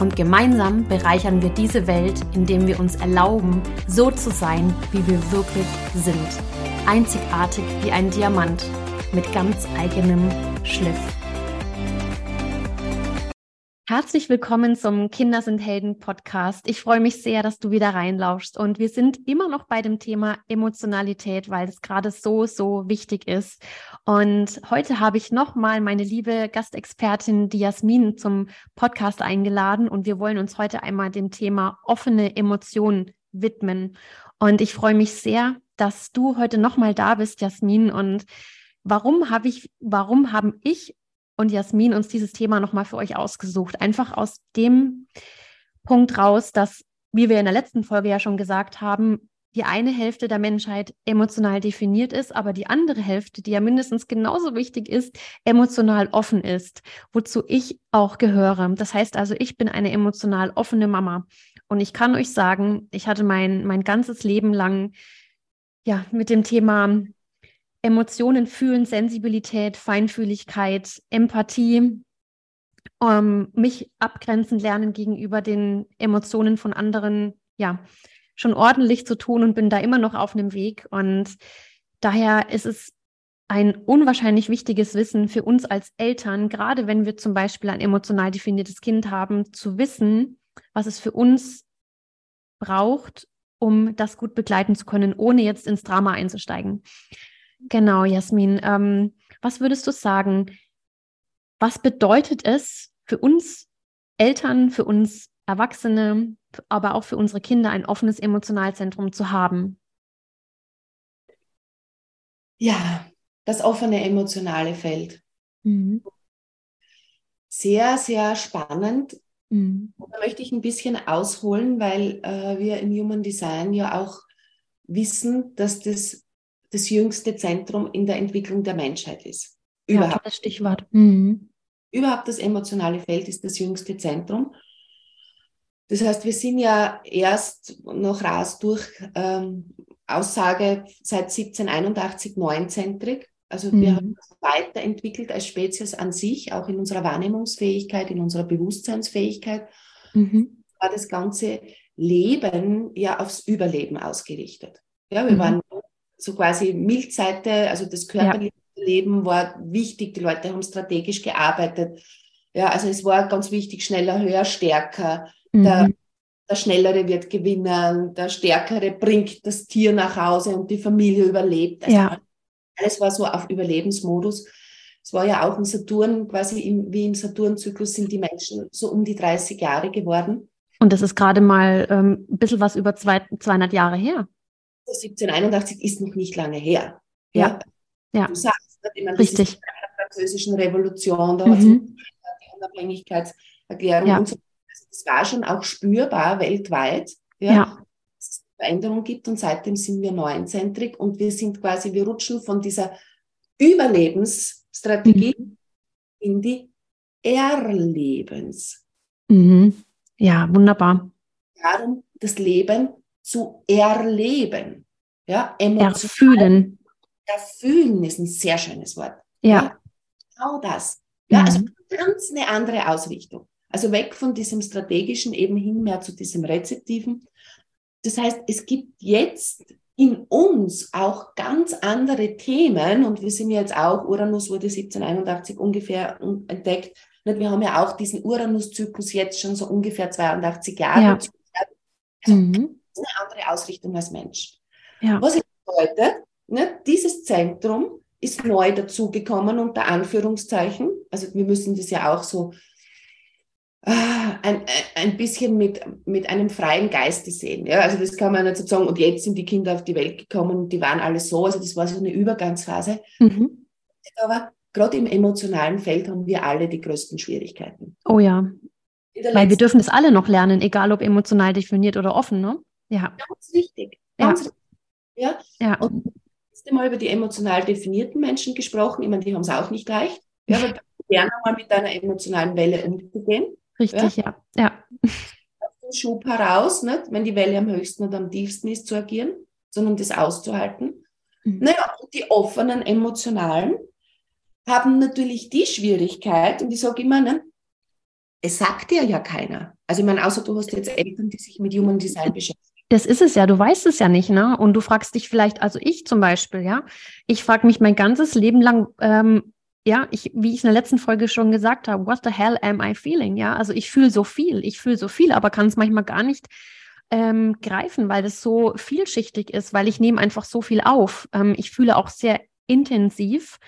Und gemeinsam bereichern wir diese Welt, indem wir uns erlauben, so zu sein, wie wir wirklich sind. Einzigartig wie ein Diamant mit ganz eigenem Schliff. Herzlich willkommen zum Kinder sind Helden Podcast. Ich freue mich sehr, dass du wieder reinlauschst und wir sind immer noch bei dem Thema Emotionalität, weil es gerade so, so wichtig ist. Und heute habe ich nochmal meine liebe Gastexpertin, die Jasmin, zum Podcast eingeladen und wir wollen uns heute einmal dem Thema offene Emotionen widmen. Und ich freue mich sehr, dass du heute nochmal da bist, Jasmin. Und warum habe ich, warum haben ich und Jasmin uns dieses Thema nochmal für euch ausgesucht. Einfach aus dem Punkt raus, dass, wie wir in der letzten Folge ja schon gesagt haben, die eine Hälfte der Menschheit emotional definiert ist, aber die andere Hälfte, die ja mindestens genauso wichtig ist, emotional offen ist, wozu ich auch gehöre. Das heißt also, ich bin eine emotional offene Mama. Und ich kann euch sagen, ich hatte mein, mein ganzes Leben lang ja mit dem Thema Emotionen fühlen, Sensibilität, Feinfühligkeit, Empathie, ähm, mich abgrenzen lernen gegenüber den Emotionen von anderen, ja, schon ordentlich zu tun und bin da immer noch auf einem Weg. Und daher ist es ein unwahrscheinlich wichtiges Wissen für uns als Eltern, gerade wenn wir zum Beispiel ein emotional definiertes Kind haben, zu wissen, was es für uns braucht, um das gut begleiten zu können, ohne jetzt ins Drama einzusteigen. Genau, Jasmin. Ähm, was würdest du sagen? Was bedeutet es für uns Eltern, für uns Erwachsene, aber auch für unsere Kinder, ein offenes Emotionalzentrum zu haben? Ja, das offene emotionale Feld. Mhm. Sehr, sehr spannend. Mhm. Da möchte ich ein bisschen ausholen, weil äh, wir im Human Design ja auch wissen, dass das das jüngste Zentrum in der Entwicklung der Menschheit ist. Überhaupt. Ja, das Stichwort. Mhm. Überhaupt das emotionale Feld ist das jüngste Zentrum. Das heißt, wir sind ja erst noch raus durch ähm, Aussage seit 1781 neunzentrig. Also mhm. wir haben uns weiterentwickelt als Spezies an sich, auch in unserer Wahrnehmungsfähigkeit, in unserer Bewusstseinsfähigkeit. Mhm. War das ganze Leben ja aufs Überleben ausgerichtet. Ja, wir mhm. waren so quasi Milchseite, also das körperliche ja. Leben war wichtig, die Leute haben strategisch gearbeitet. Ja, also es war ganz wichtig, schneller, höher, stärker. Mhm. Der, der Schnellere wird gewinnen, der Stärkere bringt das Tier nach Hause und die Familie überlebt. Also ja. Alles war so auf Überlebensmodus. Es war ja auch im Saturn, quasi im, wie im Saturn-Zyklus sind die Menschen so um die 30 Jahre geworden. Und das ist gerade mal ähm, ein bisschen was über zwei, 200 Jahre her. 1781 ist noch nicht lange her. Ja. ja. Du sagst, ich meine, Richtig. in der französischen Revolution, da mhm. die Unabhängigkeitserklärung ja. und so. Also das war schon auch spürbar weltweit. Ja. ja. Dass es Veränderung gibt und seitdem sind wir neunzentrig und wir sind quasi, wir rutschen von dieser Überlebensstrategie mhm. in die Erlebens. Mhm. Ja, wunderbar. Darum, das Leben zu erleben. Ja, Erfühlen. Erfühlen ist ein sehr schönes Wort. Ja. ja genau das. Ja, also mhm. also ganz eine andere Ausrichtung. Also weg von diesem strategischen eben hin mehr zu diesem rezeptiven. Das heißt, es gibt jetzt in uns auch ganz andere Themen und wir sind jetzt auch, Uranus wurde 1781 ungefähr entdeckt. Wir haben ja auch diesen Uranus-Zyklus jetzt schon so ungefähr 82 Jahre. Ja. Also mhm eine andere Ausrichtung als Mensch. Ja. Was bedeutet, ne, dieses Zentrum ist neu dazugekommen unter Anführungszeichen. Also wir müssen das ja auch so äh, ein, ein bisschen mit, mit einem freien Geiste sehen. Ja? Also das kann man nicht so sagen, und jetzt sind die Kinder auf die Welt gekommen und die waren alle so. Also das war so eine Übergangsphase. Mhm. Aber gerade im emotionalen Feld haben wir alle die größten Schwierigkeiten. Oh ja. Weil wir dürfen das alle noch lernen, egal ob emotional definiert oder offen, ne? Ja. Ganz wichtig. Ganz ja. Richtig. Ja. ja. Und jetzt einmal über die emotional definierten Menschen gesprochen. Ich meine, die haben es auch nicht leicht. Ja, aber lernen mal mit deiner emotionalen Welle umzugehen. Richtig, ja. ja. ja. Schub heraus, nicht? wenn die Welle am höchsten und am tiefsten ist, zu agieren, sondern das auszuhalten. Mhm. Naja, und die offenen, emotionalen haben natürlich die Schwierigkeit, und ich sage immer, ne, es sagt dir ja keiner. Also ich meine, außer du hast jetzt Eltern, die sich mit Human Design beschäftigen. Das ist es ja, du weißt es ja nicht, ne? Und du fragst dich vielleicht, also ich zum Beispiel, ja, ich frage mich mein ganzes Leben lang, ähm, ja, ich, wie ich in der letzten Folge schon gesagt habe, what the hell am I feeling? Ja, also ich fühle so viel, ich fühle so viel, aber kann es manchmal gar nicht ähm, greifen, weil das so vielschichtig ist, weil ich nehme einfach so viel auf. Ähm, ich fühle auch sehr intensiv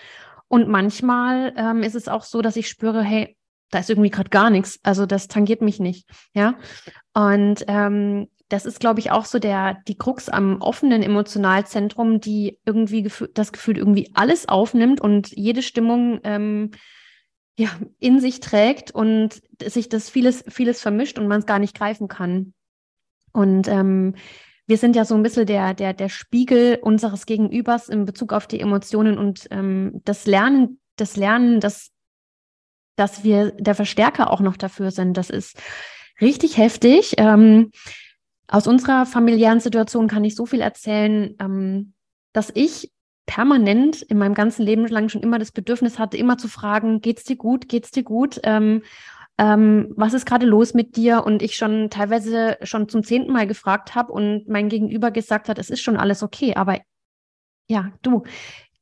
und manchmal ähm, ist es auch so, dass ich spüre, hey, da ist irgendwie gerade gar nichts. Also das tangiert mich nicht. Ja. Und ähm, das ist, glaube ich, auch so der, die Krux am offenen Emotionalzentrum, die irgendwie das Gefühl irgendwie alles aufnimmt und jede Stimmung ähm, ja, in sich trägt und sich das vieles, vieles vermischt und man es gar nicht greifen kann. Und ähm, wir sind ja so ein bisschen der, der, der Spiegel unseres Gegenübers in Bezug auf die Emotionen und ähm, das Lernen, das Lernen, das, dass wir der Verstärker auch noch dafür sind, das ist richtig heftig. Ähm, aus unserer familiären Situation kann ich so viel erzählen, ähm, dass ich permanent in meinem ganzen Leben lang schon immer das Bedürfnis hatte, immer zu fragen, geht's dir gut, geht's dir gut? Ähm, ähm, was ist gerade los mit dir? Und ich schon teilweise schon zum zehnten Mal gefragt habe und mein Gegenüber gesagt hat, es ist schon alles okay. Aber ja, du,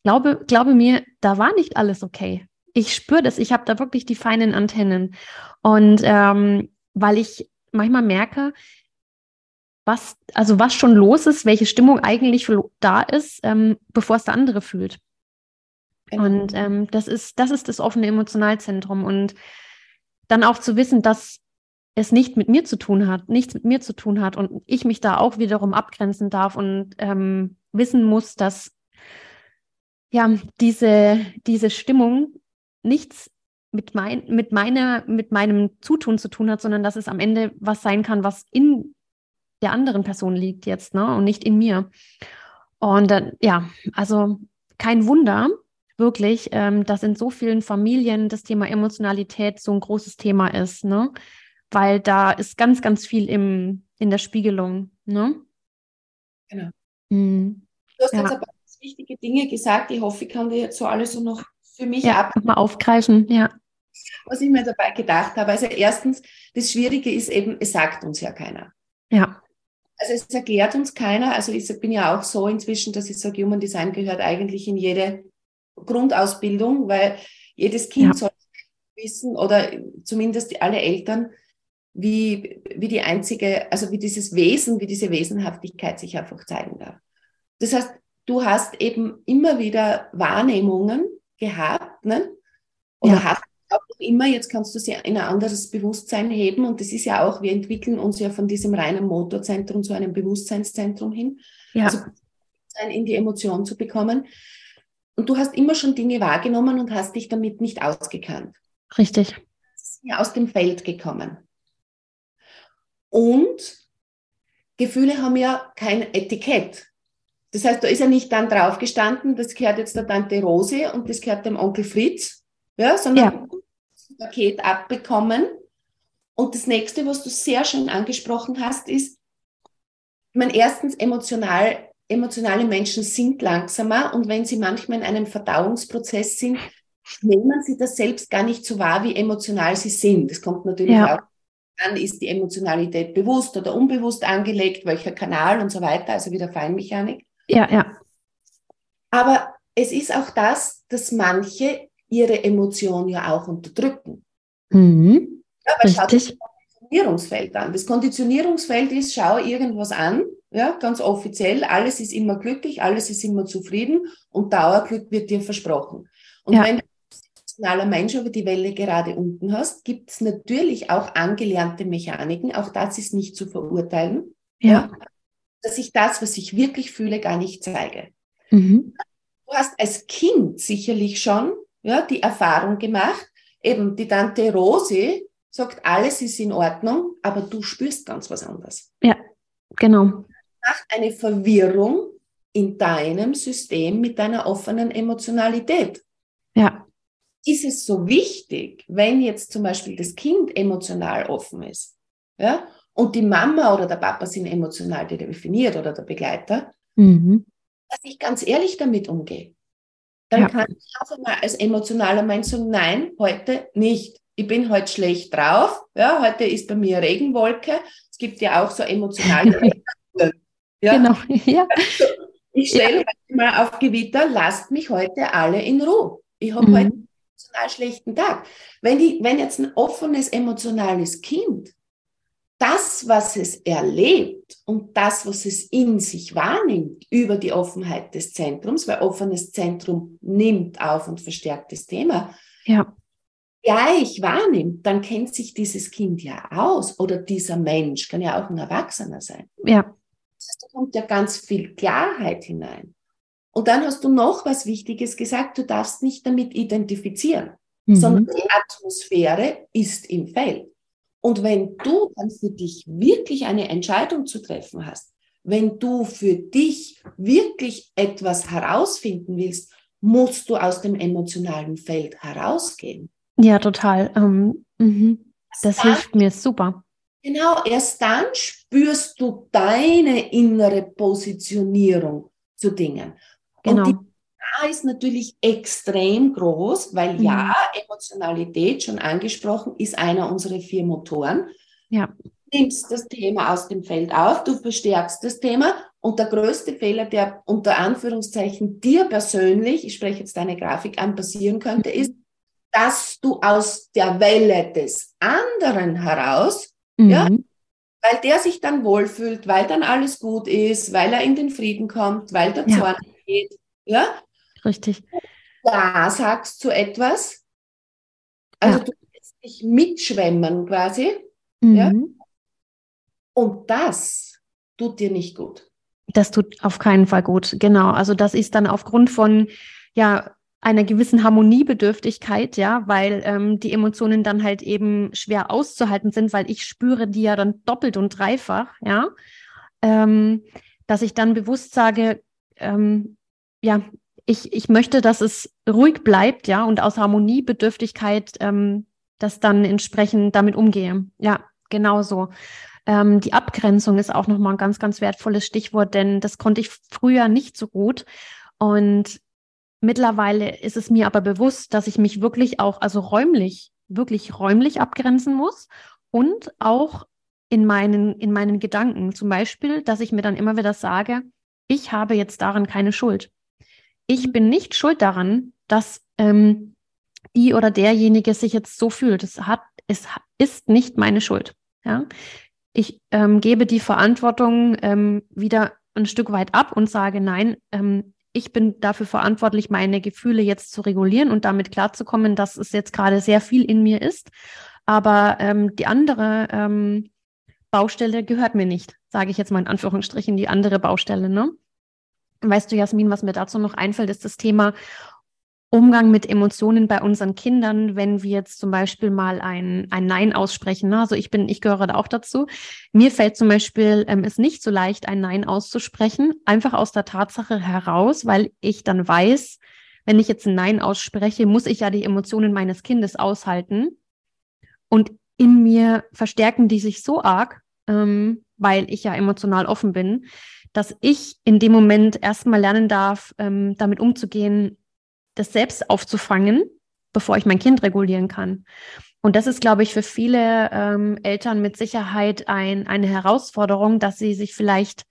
glaube, glaube mir, da war nicht alles okay. Ich spüre das, ich habe da wirklich die feinen Antennen. Und ähm, weil ich manchmal merke, was, also was schon los ist, welche Stimmung eigentlich da ist, ähm, bevor es der andere fühlt. Genau. Und ähm, das ist, das ist das offene Emotionalzentrum. Und dann auch zu wissen, dass es nicht mit mir zu tun hat, nichts mit mir zu tun hat und ich mich da auch wiederum abgrenzen darf und ähm, wissen muss, dass ja diese, diese Stimmung nichts mit, mein, mit, meiner, mit meinem Zutun zu tun hat, sondern dass es am Ende was sein kann, was in der anderen Person liegt jetzt, ne? Und nicht in mir. Und dann, ja, also kein Wunder, wirklich, ähm, dass in so vielen Familien das Thema Emotionalität so ein großes Thema ist, ne? Weil da ist ganz, ganz viel im, in der Spiegelung, ne? Genau. Mhm. Du hast ja. jetzt aber wichtige Dinge gesagt. Ich hoffe, ich kann dir jetzt so alles so noch für mich ja, ab mal aufgreifen, ja. Was ich mir dabei gedacht habe. Also erstens, das Schwierige ist eben, es sagt uns ja keiner. Ja. Also es erklärt uns keiner. Also ich bin ja auch so inzwischen, dass ich sage, Human Design gehört eigentlich in jede Grundausbildung, weil jedes Kind ja. soll wissen oder zumindest alle Eltern, wie, wie die einzige, also wie dieses Wesen, wie diese Wesenhaftigkeit sich einfach zeigen darf. Das heißt, du hast eben immer wieder Wahrnehmungen gehabt, ne? Oder ja. hast auch noch immer, jetzt kannst du sie in ein anderes Bewusstsein heben und das ist ja auch, wir entwickeln uns ja von diesem reinen Motorzentrum zu einem Bewusstseinszentrum hin. Ja. Also in die Emotion zu bekommen. Und du hast immer schon Dinge wahrgenommen und hast dich damit nicht ausgekannt. Richtig. Ja aus dem Feld gekommen. Und Gefühle haben ja kein Etikett. Das heißt, da ist ja nicht dann drauf gestanden, das gehört jetzt der Tante Rose und das gehört dem Onkel Fritz, ja, sondern ja. Paket abbekommen. Und das nächste, was du sehr schön angesprochen hast, ist, ich meine, erstens emotional emotionale Menschen sind langsamer und wenn sie manchmal in einem Verdauungsprozess sind, nehmen sie das selbst gar nicht so wahr, wie emotional sie sind. Das kommt natürlich ja. auch an, ist die Emotionalität bewusst oder unbewusst angelegt, welcher Kanal und so weiter, also wieder Feinmechanik. Ja, ja. Aber es ist auch das, dass manche ihre Emotionen ja auch unterdrücken. Mhm. Ja, aber Richtig. Schaut das Konditionierungsfeld an. Das Konditionierungsfeld ist, schau irgendwas an, ja, ganz offiziell, alles ist immer glücklich, alles ist immer zufrieden und Dauerglück wird dir versprochen. Und ja. wenn du als emotionaler Mensch über die Welle gerade unten hast, gibt es natürlich auch angelernte Mechaniken, auch das ist nicht zu verurteilen, ja. ja dass ich das, was ich wirklich fühle, gar nicht zeige. Mhm. Du hast als Kind sicherlich schon ja, die Erfahrung gemacht, eben die Tante Rosi sagt, alles ist in Ordnung, aber du spürst ganz was anderes. Ja, genau. Macht eine Verwirrung in deinem System mit deiner offenen Emotionalität. Ja. Ist es so wichtig, wenn jetzt zum Beispiel das Kind emotional offen ist, ja, und die Mama oder der Papa sind emotional definiert oder der Begleiter, mhm. dass ich ganz ehrlich damit umgehe. Dann ja. kann ich auch einmal als emotionaler Mensch sagen, nein, heute nicht. Ich bin heute schlecht drauf. Ja, heute ist bei mir Regenwolke. Es gibt ja auch so emotionale ja. Genau, ja. Also, ich stelle ja. mal auf Gewitter, lasst mich heute alle in Ruhe. Ich habe mhm. heute einen emotional schlechten Tag. Wenn, die, wenn jetzt ein offenes, emotionales Kind das, was es erlebt und das, was es in sich wahrnimmt über die Offenheit des Zentrums, weil offenes Zentrum nimmt auf und verstärkt das Thema, ja. gleich wahrnimmt, dann kennt sich dieses Kind ja aus oder dieser Mensch, kann ja auch ein Erwachsener sein. Ja. Das heißt, da kommt ja ganz viel Klarheit hinein. Und dann hast du noch was Wichtiges gesagt, du darfst nicht damit identifizieren, mhm. sondern die Atmosphäre ist im Feld. Und wenn du dann für dich wirklich eine Entscheidung zu treffen hast, wenn du für dich wirklich etwas herausfinden willst, musst du aus dem emotionalen Feld herausgehen. Ja, total. Ähm, mhm. Das dann, hilft mir super. Genau, erst dann spürst du deine innere Positionierung zu Dingen. Genau. Und die ist natürlich extrem groß, weil mhm. ja, Emotionalität, schon angesprochen, ist einer unserer vier Motoren. Ja. Du nimmst das Thema aus dem Feld auf, du verstärkst das Thema und der größte Fehler, der unter Anführungszeichen dir persönlich, ich spreche jetzt deine Grafik an, passieren könnte, ist, dass du aus der Welle des anderen heraus, mhm. ja, weil der sich dann wohlfühlt, weil dann alles gut ist, weil er in den Frieden kommt, weil der Zorn ja. geht, ja, Richtig. Ja sagst zu etwas. Also ja. du lässt dich mitschwemmen quasi. Mhm. Ja? Und das tut dir nicht gut. Das tut auf keinen Fall gut. Genau. Also das ist dann aufgrund von ja einer gewissen Harmoniebedürftigkeit, ja, weil ähm, die Emotionen dann halt eben schwer auszuhalten sind, weil ich spüre die ja dann doppelt und dreifach, ja, ähm, dass ich dann bewusst sage, ähm, ja, ich, ich möchte, dass es ruhig bleibt, ja, und aus Harmoniebedürftigkeit ähm, das dann entsprechend damit umgehe. Ja, genau so. Ähm, die Abgrenzung ist auch nochmal ein ganz, ganz wertvolles Stichwort, denn das konnte ich früher nicht so gut. Und mittlerweile ist es mir aber bewusst, dass ich mich wirklich auch, also räumlich, wirklich räumlich abgrenzen muss und auch in meinen, in meinen Gedanken. Zum Beispiel, dass ich mir dann immer wieder sage, ich habe jetzt daran keine Schuld ich bin nicht schuld daran, dass ähm, die oder derjenige sich jetzt so fühlt. Es hat, es ist nicht meine Schuld. Ja, ich ähm, gebe die Verantwortung ähm, wieder ein Stück weit ab und sage, nein, ähm, ich bin dafür verantwortlich, meine Gefühle jetzt zu regulieren und damit klarzukommen, dass es jetzt gerade sehr viel in mir ist. Aber ähm, die andere ähm, Baustelle gehört mir nicht, sage ich jetzt mal in Anführungsstrichen, die andere Baustelle. Ne? Weißt du, Jasmin, was mir dazu noch einfällt, ist das Thema Umgang mit Emotionen bei unseren Kindern, wenn wir jetzt zum Beispiel mal ein, ein Nein aussprechen. Ne? Also ich bin, ich gehöre da auch dazu. Mir fällt zum Beispiel ähm, es nicht so leicht, ein Nein auszusprechen, einfach aus der Tatsache heraus, weil ich dann weiß, wenn ich jetzt ein Nein ausspreche, muss ich ja die Emotionen meines Kindes aushalten. Und in mir verstärken die sich so arg, ähm, weil ich ja emotional offen bin, dass ich in dem Moment erstmal lernen darf, ähm, damit umzugehen, das selbst aufzufangen, bevor ich mein Kind regulieren kann. Und das ist, glaube ich, für viele ähm, Eltern mit Sicherheit ein, eine Herausforderung, dass sie sich vielleicht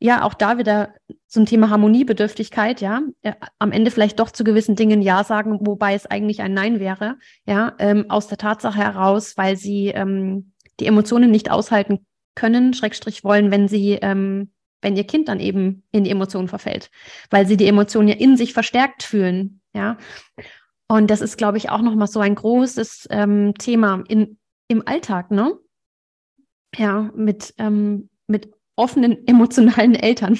ja auch da wieder zum Thema Harmoniebedürftigkeit, ja, äh, am Ende vielleicht doch zu gewissen Dingen Ja sagen, wobei es eigentlich ein Nein wäre, ja, ähm, aus der Tatsache heraus, weil sie ähm, die Emotionen nicht aushalten können, Schrägstrich wollen, wenn sie ähm, wenn ihr Kind dann eben in die Emotionen verfällt, weil sie die Emotionen ja in sich verstärkt fühlen, ja. Und das ist, glaube ich, auch nochmal so ein großes ähm, Thema in, im Alltag, ne? Ja, mit, ähm, mit offenen emotionalen Eltern.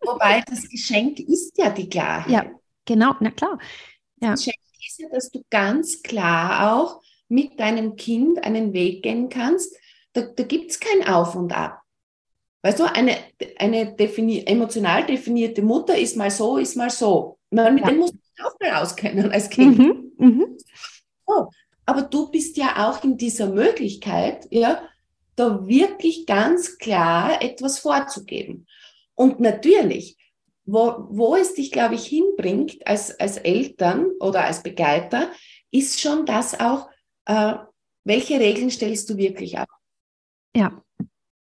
Wobei das Geschenk ist ja die Klarheit. Ja, genau, na klar. Ja. Das Geschenk ist ja, dass du ganz klar auch mit deinem Kind einen Weg gehen kannst, da, da gibt es kein Auf und Ab. Weißt du, eine, eine defini emotional definierte Mutter ist mal so, ist mal so. Man, mit ja. dem muss man auch mal auskennen als Kind. Mhm, mh. so. Aber du bist ja auch in dieser Möglichkeit, ja, da wirklich ganz klar etwas vorzugeben. Und natürlich, wo, wo es dich, glaube ich, hinbringt als, als Eltern oder als Begleiter, ist schon das auch, äh, welche Regeln stellst du wirklich auf? Ja.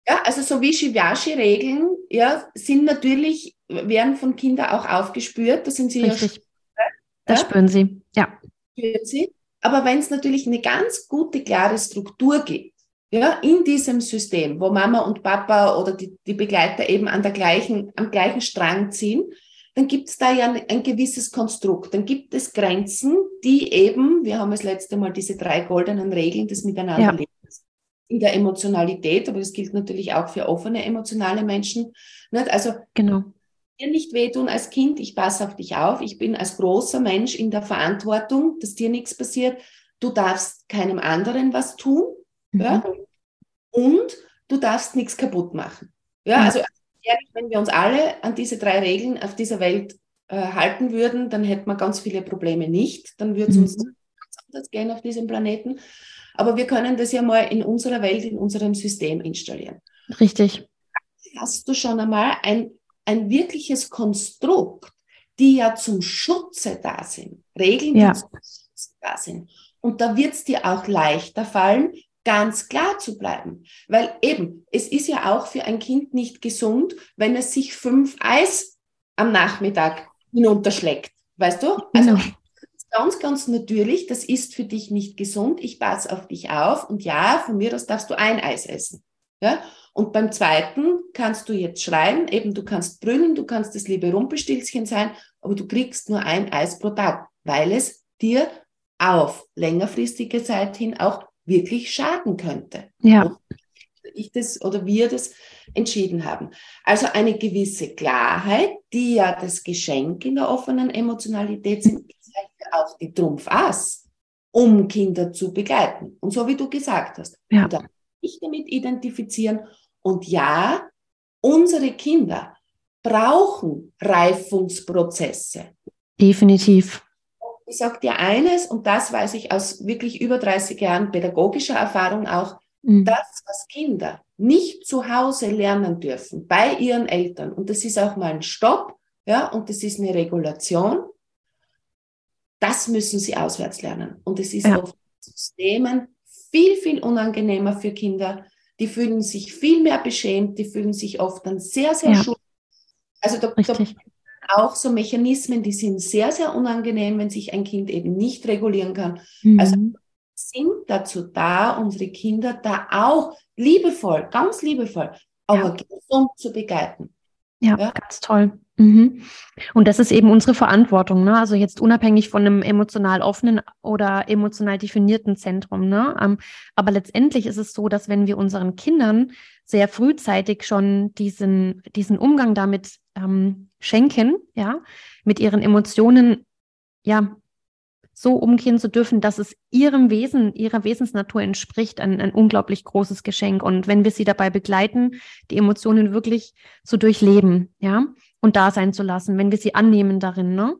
Ja, also so wie Shivashi-Regeln, ja, sind natürlich, werden von Kindern auch aufgespürt, das sind sie Richtig. ja. Das ja? spüren sie, ja. Spüren sie. Aber wenn es natürlich eine ganz gute, klare Struktur gibt, ja, in diesem System, wo Mama und Papa oder die, die Begleiter eben an der gleichen, am gleichen Strang ziehen, dann gibt es da ja ein, ein, gewisses Konstrukt. Dann gibt es Grenzen, die eben, wir haben das letzte Mal diese drei goldenen Regeln des Miteinanderlebens ja. In der Emotionalität, aber das gilt natürlich auch für offene emotionale Menschen. Nicht? Also genau. dir nicht wehtun als Kind, ich passe auf dich auf, ich bin als großer Mensch in der Verantwortung, dass dir nichts passiert. Du darfst keinem anderen was tun. Mhm. Ja? Und du darfst nichts kaputt machen. Ja, mhm. also ehrlich, wenn wir uns alle an diese drei Regeln auf dieser Welt äh, halten würden, dann hätten wir ganz viele Probleme nicht. Dann würde es mhm. uns ganz anders gehen auf diesem Planeten. Aber wir können das ja mal in unserer Welt, in unserem System installieren. Richtig. Hast du schon einmal ein, ein wirkliches Konstrukt, die ja zum Schutze da sind, Regeln, die ja. zum Schutze da sind. Und da wird es dir auch leichter fallen, ganz klar zu bleiben. Weil eben, es ist ja auch für ein Kind nicht gesund, wenn es sich fünf Eis am Nachmittag hinunterschlägt. Weißt du? Also, genau. Ganz, ganz natürlich, das ist für dich nicht gesund. Ich passe auf dich auf und ja, von mir aus darfst du ein Eis essen. Ja? Und beim zweiten kannst du jetzt schreien, eben du kannst brüllen, du kannst das liebe Rumpelstilzchen sein, aber du kriegst nur ein Eis pro Tag, weil es dir auf längerfristige Zeit hin auch wirklich schaden könnte. Ja. Ich das oder wir das entschieden haben. Also eine gewisse Klarheit, die ja das Geschenk in der offenen Emotionalität sind, ist auch die Trumpfass, um Kinder zu begleiten. Und so wie du gesagt hast, ja. da ich damit identifizieren. Und ja, unsere Kinder brauchen Reifungsprozesse. Definitiv ich sage dir eines, und das weiß ich aus wirklich über 30 Jahren pädagogischer Erfahrung auch, mhm. das, was Kinder nicht zu Hause lernen dürfen, bei ihren Eltern, und das ist auch mal ein Stopp, ja, und das ist eine Regulation, das müssen sie auswärts lernen. Und es ist ja. auf Systemen viel, viel unangenehmer für Kinder. Die fühlen sich viel mehr beschämt, die fühlen sich oft dann sehr, sehr ja. schuldig. Also da, da, auch so Mechanismen, die sind sehr, sehr unangenehm, wenn sich ein Kind eben nicht regulieren kann. Mhm. Also sind dazu da, unsere Kinder da auch liebevoll, ganz liebevoll, aber ja. gesund zu begleiten. Ja, ja, ganz toll. Mhm. Und das ist eben unsere Verantwortung, ne? Also jetzt unabhängig von einem emotional offenen oder emotional definierten Zentrum, ne? Ähm, aber letztendlich ist es so, dass wenn wir unseren Kindern sehr frühzeitig schon diesen, diesen Umgang damit ähm, schenken, ja, mit ihren Emotionen, ja, so umgehen zu dürfen, dass es ihrem Wesen, ihrer Wesensnatur entspricht, ein, ein unglaublich großes Geschenk. Und wenn wir sie dabei begleiten, die Emotionen wirklich zu durchleben, ja, und da sein zu lassen, wenn wir sie annehmen darin, ne?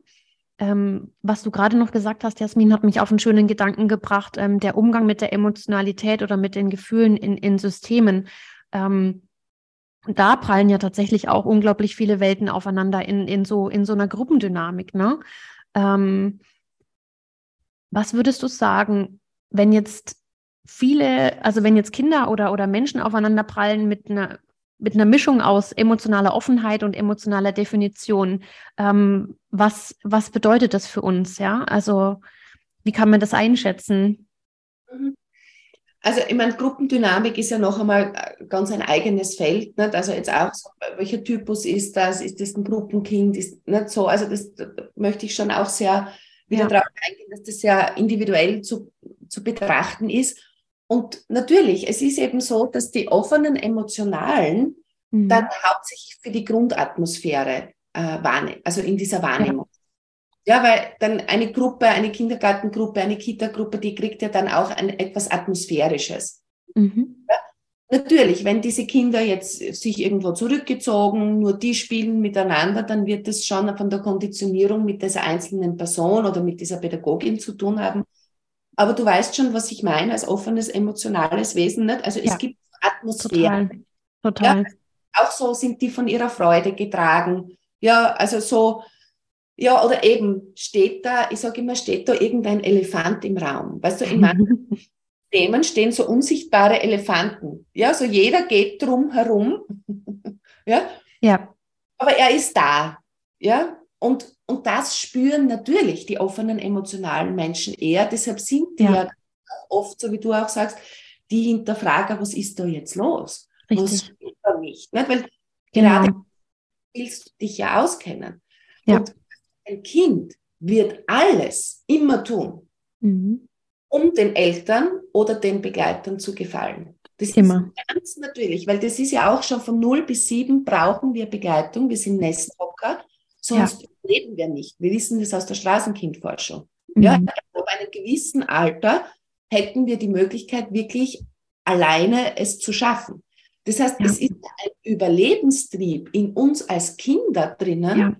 Ähm, was du gerade noch gesagt hast, Jasmin, hat mich auf einen schönen Gedanken gebracht, ähm, der Umgang mit der Emotionalität oder mit den Gefühlen in, in Systemen. Ähm, da prallen ja tatsächlich auch unglaublich viele Welten aufeinander in, in, so, in so einer Gruppendynamik. Ne? Was würdest du sagen, wenn jetzt viele, also wenn jetzt Kinder oder, oder Menschen aufeinander prallen mit einer, mit einer Mischung aus emotionaler Offenheit und emotionaler Definition, ähm, was, was bedeutet das für uns? Ja, also wie kann man das einschätzen? Mhm. Also ich meine, Gruppendynamik ist ja noch einmal äh, ganz ein eigenes Feld. Nicht? Also jetzt auch, so, welcher Typus ist das? Ist das ein Gruppenkind? Ist nicht so? Also das möchte ich schon auch sehr wieder ja. darauf eingehen, dass das sehr individuell zu, zu betrachten ist. Und natürlich, es ist eben so, dass die offenen Emotionalen mhm. dann hauptsächlich für die Grundatmosphäre äh, wahrnehmen, also in dieser Wahrnehmung. Ja, weil dann eine Gruppe, eine Kindergartengruppe, eine Kita-Gruppe, die kriegt ja dann auch ein etwas Atmosphärisches. Mhm. Ja? Natürlich, wenn diese Kinder jetzt sich irgendwo zurückgezogen, nur die spielen miteinander, dann wird es schon von der Konditionierung mit dieser einzelnen Person oder mit dieser Pädagogin zu tun haben. Aber du weißt schon, was ich meine, als offenes, emotionales Wesen. Nicht? Also ja. es gibt Atmosphäre. Total. Total. Ja, auch so sind die von ihrer Freude getragen. Ja, also so, ja, oder eben steht da, ich sage immer, steht da irgendein Elefant im Raum. Weißt du, in manchen Themen stehen so unsichtbare Elefanten. Ja, so jeder geht drum herum. ja. Ja. Aber er ist da. Ja. Und, und das spüren natürlich die offenen emotionalen Menschen eher. Deshalb sind die ja, ja oft, so wie du auch sagst, die Hinterfrager, was ist da jetzt los? Richtig. Was stimmt da nicht? nicht? Weil genau. gerade willst du dich ja auskennen. Ja. Und ein Kind wird alles immer tun, mhm. Um den Eltern oder den Begleitern zu gefallen. Das immer. ist ganz natürlich, weil das ist ja auch schon von 0 bis 7 brauchen wir Begleitung. Wir sind Nesthocker, sonst ja. leben wir nicht. Wir wissen das aus der Straßenkindforschung. Mhm. Ja, ab einem gewissen Alter hätten wir die Möglichkeit, wirklich alleine es zu schaffen. Das heißt, ja. es ist ein Überlebenstrieb in uns als Kinder drinnen, ja.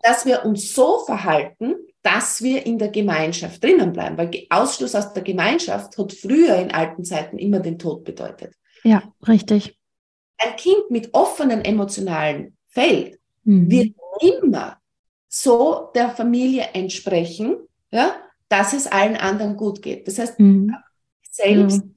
dass wir uns so verhalten, dass wir in der Gemeinschaft drinnen bleiben. Weil Ausschluss aus der Gemeinschaft hat früher in alten Zeiten immer den Tod bedeutet. Ja, richtig. Ein Kind mit offenen emotionalen Feld mhm. wird immer so der Familie entsprechen, ja, dass es allen anderen gut geht. Das heißt, mhm. selbst ja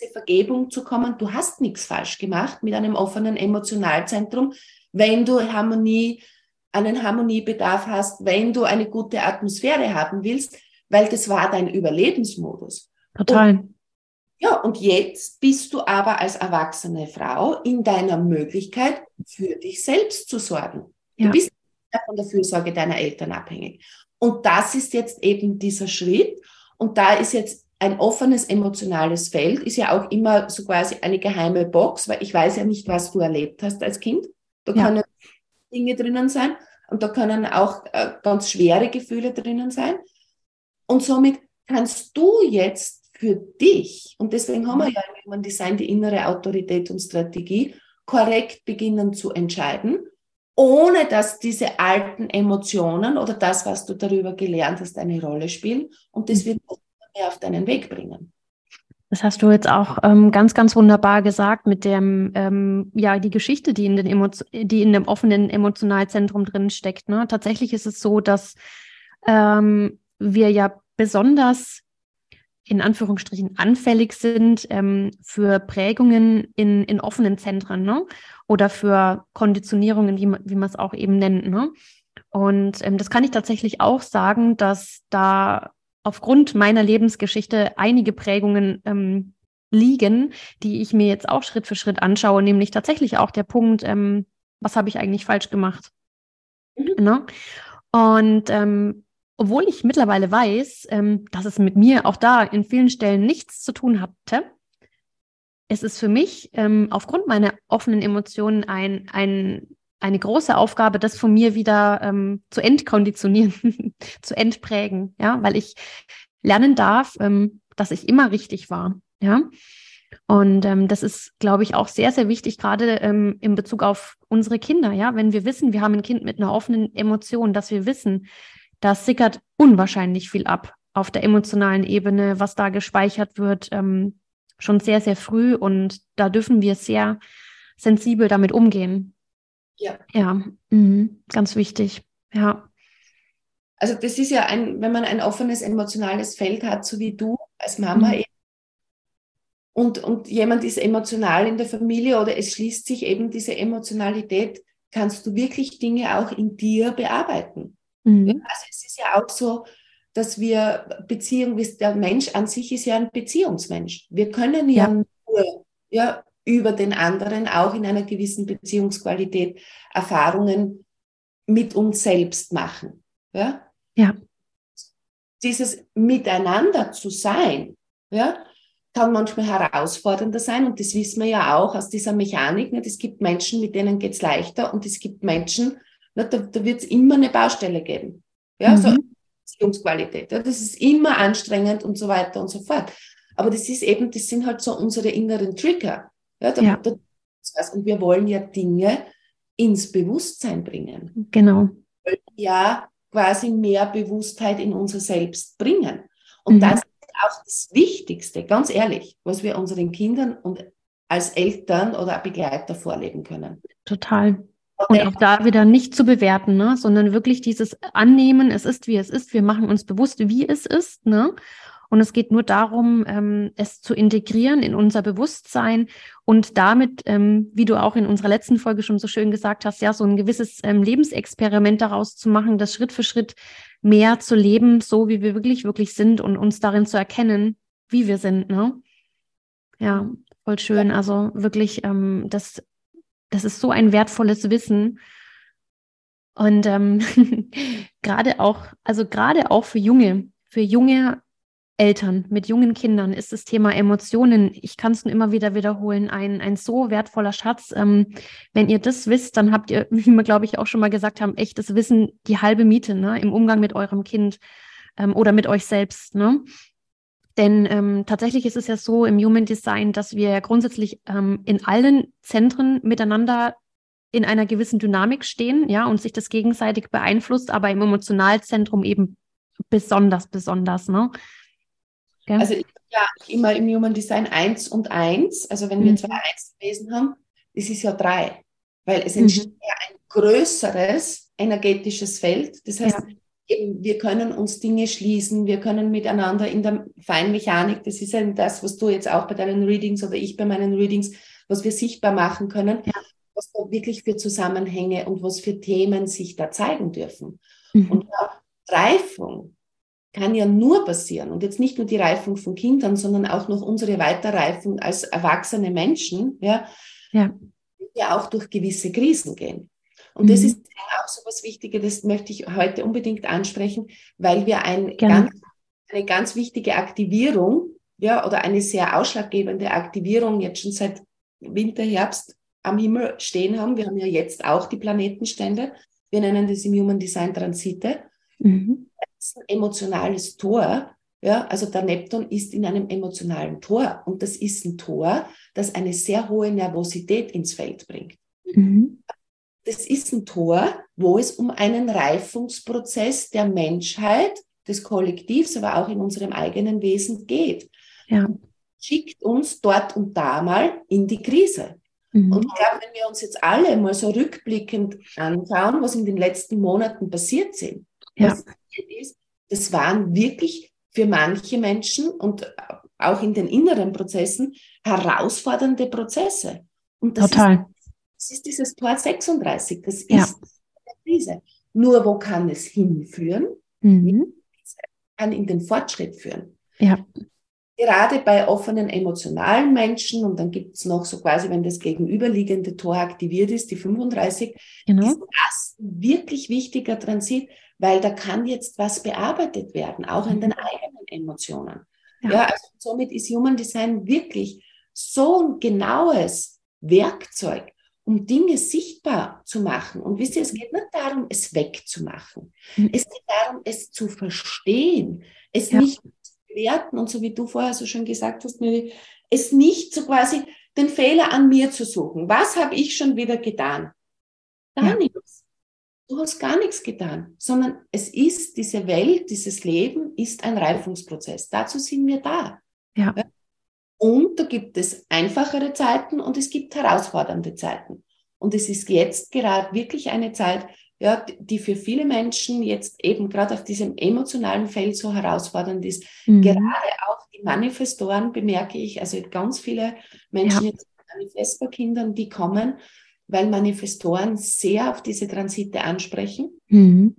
diese Vergebung zu kommen, du hast nichts falsch gemacht mit einem offenen Emotionalzentrum, wenn du Harmonie, einen Harmoniebedarf hast, wenn du eine gute Atmosphäre haben willst, weil das war dein Überlebensmodus. Total. Und, ja, und jetzt bist du aber als erwachsene Frau in deiner Möglichkeit, für dich selbst zu sorgen. Ja. Du bist von der Fürsorge deiner Eltern abhängig. Und das ist jetzt eben dieser Schritt. Und da ist jetzt ein offenes emotionales Feld ist ja auch immer so quasi eine geheime Box, weil ich weiß ja nicht, was du erlebt hast als Kind. Da ja. können Dinge drinnen sein und da können auch äh, ganz schwere Gefühle drinnen sein. Und somit kannst du jetzt für dich, und deswegen haben wir ja im Human Design die innere Autorität und Strategie, korrekt beginnen zu entscheiden, ohne dass diese alten Emotionen oder das, was du darüber gelernt hast, eine Rolle spielen. Und das wird mehr auf deinen Weg bringen. Das hast du jetzt auch ähm, ganz, ganz wunderbar gesagt mit dem, ähm, ja, die Geschichte, die in, den die in dem offenen Emotionalzentrum drin steckt. Ne? Tatsächlich ist es so, dass ähm, wir ja besonders in Anführungsstrichen anfällig sind ähm, für Prägungen in, in offenen Zentren ne? oder für Konditionierungen, wie man, wie man es auch eben nennt. Ne? Und ähm, das kann ich tatsächlich auch sagen, dass da aufgrund meiner Lebensgeschichte einige Prägungen ähm, liegen, die ich mir jetzt auch Schritt für Schritt anschaue, nämlich tatsächlich auch der Punkt, ähm, was habe ich eigentlich falsch gemacht? Mhm. Ne? Und ähm, obwohl ich mittlerweile weiß, ähm, dass es mit mir auch da in vielen Stellen nichts zu tun hatte, es ist für mich ähm, aufgrund meiner offenen Emotionen ein, ein eine große Aufgabe, das von mir wieder ähm, zu entkonditionieren, zu entprägen, ja, weil ich lernen darf, ähm, dass ich immer richtig war, ja. Und ähm, das ist, glaube ich, auch sehr, sehr wichtig, gerade ähm, in Bezug auf unsere Kinder, ja. Wenn wir wissen, wir haben ein Kind mit einer offenen Emotion, dass wir wissen, da sickert unwahrscheinlich viel ab auf der emotionalen Ebene, was da gespeichert wird, ähm, schon sehr, sehr früh. Und da dürfen wir sehr sensibel damit umgehen. Ja. Ja, mhm. ganz wichtig. Ja. Also das ist ja ein, wenn man ein offenes emotionales Feld hat, so wie du als Mama mhm. und, und jemand ist emotional in der Familie oder es schließt sich eben diese Emotionalität, kannst du wirklich Dinge auch in dir bearbeiten. Mhm. Also es ist ja auch so, dass wir Beziehung, der Mensch an sich ist ja ein Beziehungsmensch. Wir können ja, ja nur ja, über den anderen auch in einer gewissen Beziehungsqualität Erfahrungen mit uns selbst machen. Ja? ja. Dieses Miteinander zu sein, ja, kann manchmal herausfordernder sein und das wissen wir ja auch aus dieser Mechanik. Nicht? Es gibt Menschen, mit denen geht es leichter und es gibt Menschen, nicht? da, da wird es immer eine Baustelle geben. Ja, mhm. so Beziehungsqualität. Ja, das ist immer anstrengend und so weiter und so fort. Aber das ist eben, das sind halt so unsere inneren Trigger. Ja, da, ja. Da, und wir wollen ja Dinge ins Bewusstsein bringen. Genau. Ja, quasi mehr Bewusstheit in unser Selbst bringen. Und mhm. das ist auch das Wichtigste, ganz ehrlich, was wir unseren Kindern und als Eltern oder Begleiter vorleben können. Total. Und auch da wieder nicht zu bewerten, ne? sondern wirklich dieses Annehmen, es ist, wie es ist. Wir machen uns bewusst, wie es ist. Ne? Und es geht nur darum, ähm, es zu integrieren in unser Bewusstsein und damit, ähm, wie du auch in unserer letzten Folge schon so schön gesagt hast, ja, so ein gewisses ähm, Lebensexperiment daraus zu machen, das Schritt für Schritt mehr zu leben, so wie wir wirklich, wirklich sind und uns darin zu erkennen, wie wir sind. Ne? Ja, voll schön. Also wirklich, ähm, das, das ist so ein wertvolles Wissen. Und ähm, gerade auch, also gerade auch für junge, für junge Eltern mit jungen Kindern ist das Thema Emotionen, ich kann es nur immer wieder wiederholen, ein, ein so wertvoller Schatz. Ähm, wenn ihr das wisst, dann habt ihr, wie wir, glaube ich, auch schon mal gesagt haben, echtes Wissen, die halbe Miete ne, im Umgang mit eurem Kind ähm, oder mit euch selbst. Ne? Denn ähm, tatsächlich ist es ja so im Human Design, dass wir grundsätzlich ähm, in allen Zentren miteinander in einer gewissen Dynamik stehen, ja, und sich das gegenseitig beeinflusst, aber im Emotionalzentrum eben besonders, besonders, ne? Ja. Also ich ja immer im Human Design 1 und 1. Also wenn wir mhm. zwei 1 gewesen haben, das ist ja 3. Weil es entsteht mhm. ja ein größeres energetisches Feld. Das heißt, ja. eben, wir können uns Dinge schließen, wir können miteinander in der Feinmechanik, das ist ja das, was du jetzt auch bei deinen Readings oder ich bei meinen Readings, was wir sichtbar machen können, ja. was da wirklich für Zusammenhänge und was für Themen sich da zeigen dürfen. Mhm. Und Reifung kann ja nur passieren und jetzt nicht nur die Reifung von Kindern, sondern auch noch unsere Weiterreifung als erwachsene Menschen, ja, ja. ja auch durch gewisse Krisen gehen. Und mhm. das ist auch so was Wichtiges, das möchte ich heute unbedingt ansprechen, weil wir ein ganz, eine ganz wichtige Aktivierung, ja, oder eine sehr ausschlaggebende Aktivierung jetzt schon seit Winter, Herbst am Himmel stehen haben. Wir haben ja jetzt auch die Planetenstände. Wir nennen das im Human Design Transite. Mhm ist ein emotionales Tor. Ja, also der Neptun ist in einem emotionalen Tor und das ist ein Tor, das eine sehr hohe Nervosität ins Feld bringt. Mhm. Das ist ein Tor, wo es um einen Reifungsprozess der Menschheit, des Kollektivs, aber auch in unserem eigenen Wesen geht. Ja. Schickt uns dort und da mal in die Krise. Mhm. Und ich glaube, wenn wir uns jetzt alle mal so rückblickend anschauen, was in den letzten Monaten passiert sind, ja. ist, das waren wirklich für manche Menschen und auch in den inneren Prozessen herausfordernde Prozesse. Und das Total. Ist, das ist dieses Tor 36, das ist ja. eine Krise. Nur wo kann es hinführen? Mhm. Kann in den Fortschritt führen. Ja. Gerade bei offenen emotionalen Menschen, und dann gibt es noch so quasi, wenn das gegenüberliegende Tor aktiviert ist, die 35, genau. ist das wirklich wichtiger Transit, weil da kann jetzt was bearbeitet werden, auch in den mhm. eigenen Emotionen. Ja, ja also somit ist Human Design wirklich so ein genaues Werkzeug, um Dinge sichtbar zu machen. Und wisst ihr, es geht nicht darum, es wegzumachen. Mhm. Es geht darum, es zu verstehen, es ja. nicht zu bewerten und so wie du vorher so schon gesagt hast, Miri, es nicht so quasi den Fehler an mir zu suchen. Was habe ich schon wieder getan? Gar ja. nichts du hast gar nichts getan, sondern es ist diese Welt, dieses Leben ist ein Reifungsprozess. Dazu sind wir da. Ja. Und da gibt es einfachere Zeiten und es gibt herausfordernde Zeiten. Und es ist jetzt gerade wirklich eine Zeit, ja, die für viele Menschen jetzt eben gerade auf diesem emotionalen Feld so herausfordernd ist. Mhm. Gerade auch die Manifestoren bemerke ich, also ganz viele Menschen ja. jetzt Manifestor-Kindern, die kommen weil Manifestoren sehr auf diese Transite ansprechen. Mhm.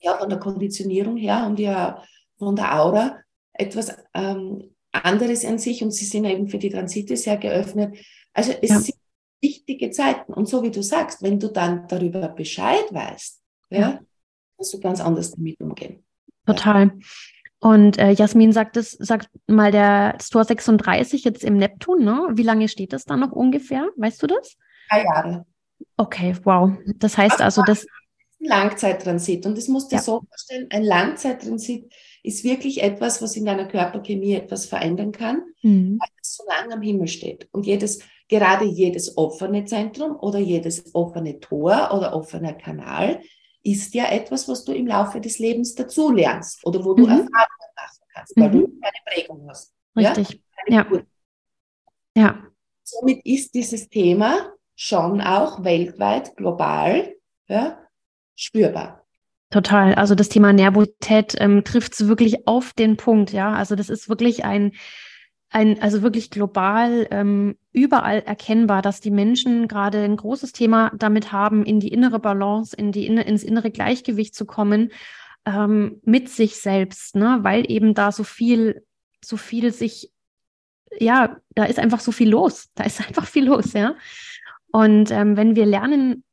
Ja, von der Konditionierung her die ja von der Aura etwas ähm, anderes an sich und sie sind eben für die Transite sehr geöffnet. Also es ja. sind wichtige Zeiten. Und so wie du sagst, wenn du dann darüber Bescheid weißt, ja, ja kannst du ganz anders damit umgehen. Total. Und äh, Jasmin sagt es, sagt mal der Store 36 jetzt im Neptun, ne? Wie lange steht das da noch ungefähr? Weißt du das? Drei Jahre. Okay, wow. Das heißt also, das. Langzeittransit. Und das musst du Ja. dir so vorstellen, ein Langzeittransit ist wirklich etwas, was in deiner Körperchemie etwas verändern kann, Mhm. weil es so lange am Himmel steht. Und jedes, gerade jedes offene Zentrum oder jedes offene Tor oder offener Kanal ist ja etwas, was du im Laufe des Lebens dazu lernst oder wo du Mhm. Erfahrungen machen kannst, weil Mhm. du eine Prägung hast. Ja? Richtig. Ja. Geburt. Ja. Somit ist dieses Thema schon auch weltweit, global, ja, spürbar. Total. Also das Thema Nervosität ähm, trifft es wirklich auf den Punkt, ja. Also das ist wirklich ein, ein also wirklich global ähm, überall erkennbar, dass die Menschen gerade ein großes Thema damit haben, in die innere Balance, in die inne, ins innere Gleichgewicht zu kommen ähm, mit sich selbst, ne? Weil eben da so viel, so viel sich, ja, da ist einfach so viel los. Da ist einfach viel los, ja. Und ähm, wenn wir lernen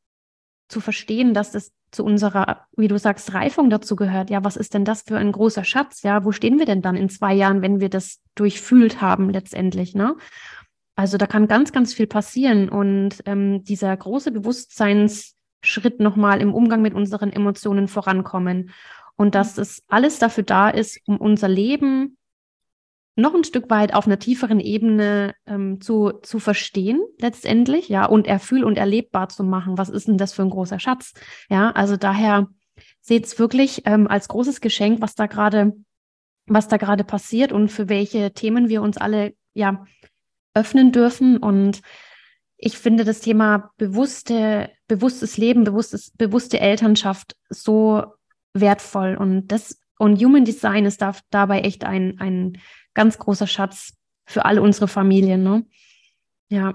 zu verstehen, dass das zu unserer, wie du sagst, Reifung dazu gehört. Ja, was ist denn das für ein großer Schatz? Ja, wo stehen wir denn dann in zwei Jahren, wenn wir das durchfühlt haben letztendlich, ne? Also da kann ganz, ganz viel passieren und ähm, dieser große Bewusstseinsschritt nochmal im Umgang mit unseren Emotionen vorankommen und dass es alles dafür da ist, um unser Leben noch ein Stück weit auf einer tieferen Ebene ähm, zu, zu verstehen, letztendlich, ja, und erfühl- und erlebbar zu machen. Was ist denn das für ein großer Schatz? Ja, also daher seht es wirklich ähm, als großes Geschenk, was da gerade, was da gerade passiert und für welche Themen wir uns alle ja öffnen dürfen. Und ich finde das Thema bewusste, bewusstes Leben, bewusstes, bewusste Elternschaft so wertvoll. Und das und Human Design ist da, dabei echt ein, ein ganz großer Schatz für alle unsere Familien. Ne? Ja.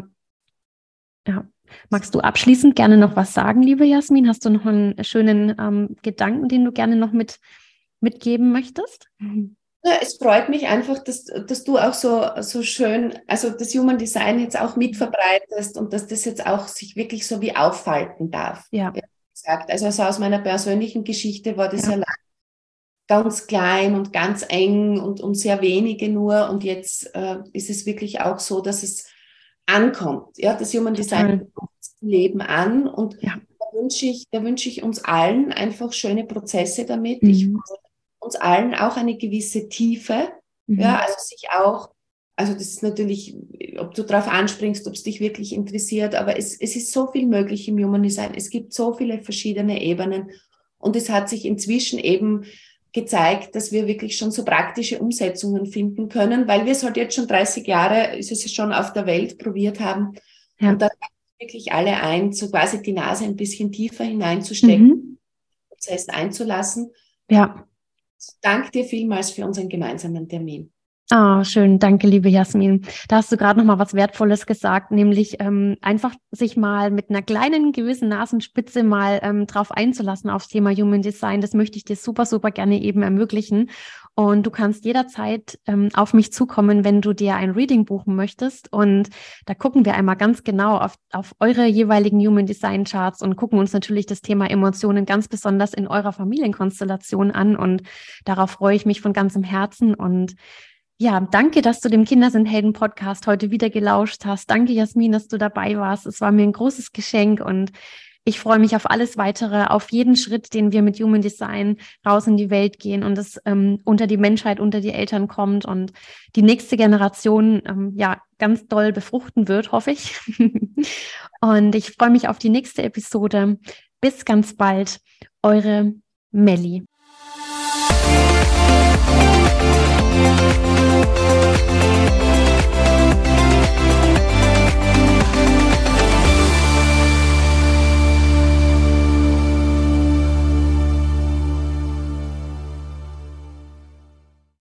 Ja. Magst du abschließend gerne noch was sagen, liebe Jasmin? Hast du noch einen schönen ähm, Gedanken, den du gerne noch mit, mitgeben möchtest? Ja, es freut mich einfach, dass, dass du auch so, so schön, also das Human Design jetzt auch mitverbreitest und dass das jetzt auch sich wirklich so wie auffalten darf. Ja. Gesagt. Also, also aus meiner persönlichen Geschichte war das Ja. ja, lang ganz klein und ganz eng und, und sehr wenige nur. Und jetzt äh, ist es wirklich auch so, dass es ankommt. Ja, das Human Design kommt zum Leben an und Ja. da wünsche ich, da wünsche ich uns allen einfach schöne Prozesse damit. Ich Mhm. wünsche uns allen auch eine gewisse Tiefe. Mhm. Ja, also sich auch, also das ist natürlich, ob du darauf anspringst, ob es dich wirklich interessiert, aber es, es ist so viel möglich im Human Design. Es gibt so viele verschiedene Ebenen und es hat sich inzwischen eben gezeigt, dass wir wirklich schon so praktische Umsetzungen finden können, weil wir es halt jetzt schon 30 Jahre, ist es schon auf der Welt probiert haben. Ja. Und da wirklich alle ein, so quasi die Nase ein bisschen tiefer hineinzustecken, Mhm. Prozess einzulassen. Ja. Danke dir vielmals für unseren gemeinsamen Termin. Ah, schön. Danke, liebe Jasmin. Da hast du gerade noch mal was Wertvolles gesagt, nämlich ähm, einfach sich mal mit einer kleinen gewissen Nasenspitze mal ähm, drauf einzulassen aufs Thema Human Design. Das möchte ich dir super, super gerne eben ermöglichen. Und du kannst jederzeit ähm, auf mich zukommen, wenn du dir ein Reading buchen möchtest. Und da gucken wir einmal ganz genau auf, auf eure jeweiligen Human Design Charts und gucken uns natürlich das Thema Emotionen ganz besonders in eurer Familienkonstellation an. Und darauf freue ich mich von ganzem Herzen. Und ja, danke, dass du dem Kinder sind Helden Podcast heute wieder gelauscht hast. Danke, Jasmin, dass du dabei warst. Es war mir ein großes Geschenk und ich freue mich auf alles weitere, auf jeden Schritt, den wir mit Human Design raus in die Welt gehen und es ähm, unter die Menschheit, unter die Eltern kommt und die nächste Generation ähm, ja ganz doll befruchten wird, hoffe ich. und ich freue mich auf die nächste Episode. Bis ganz bald, eure Melli. Música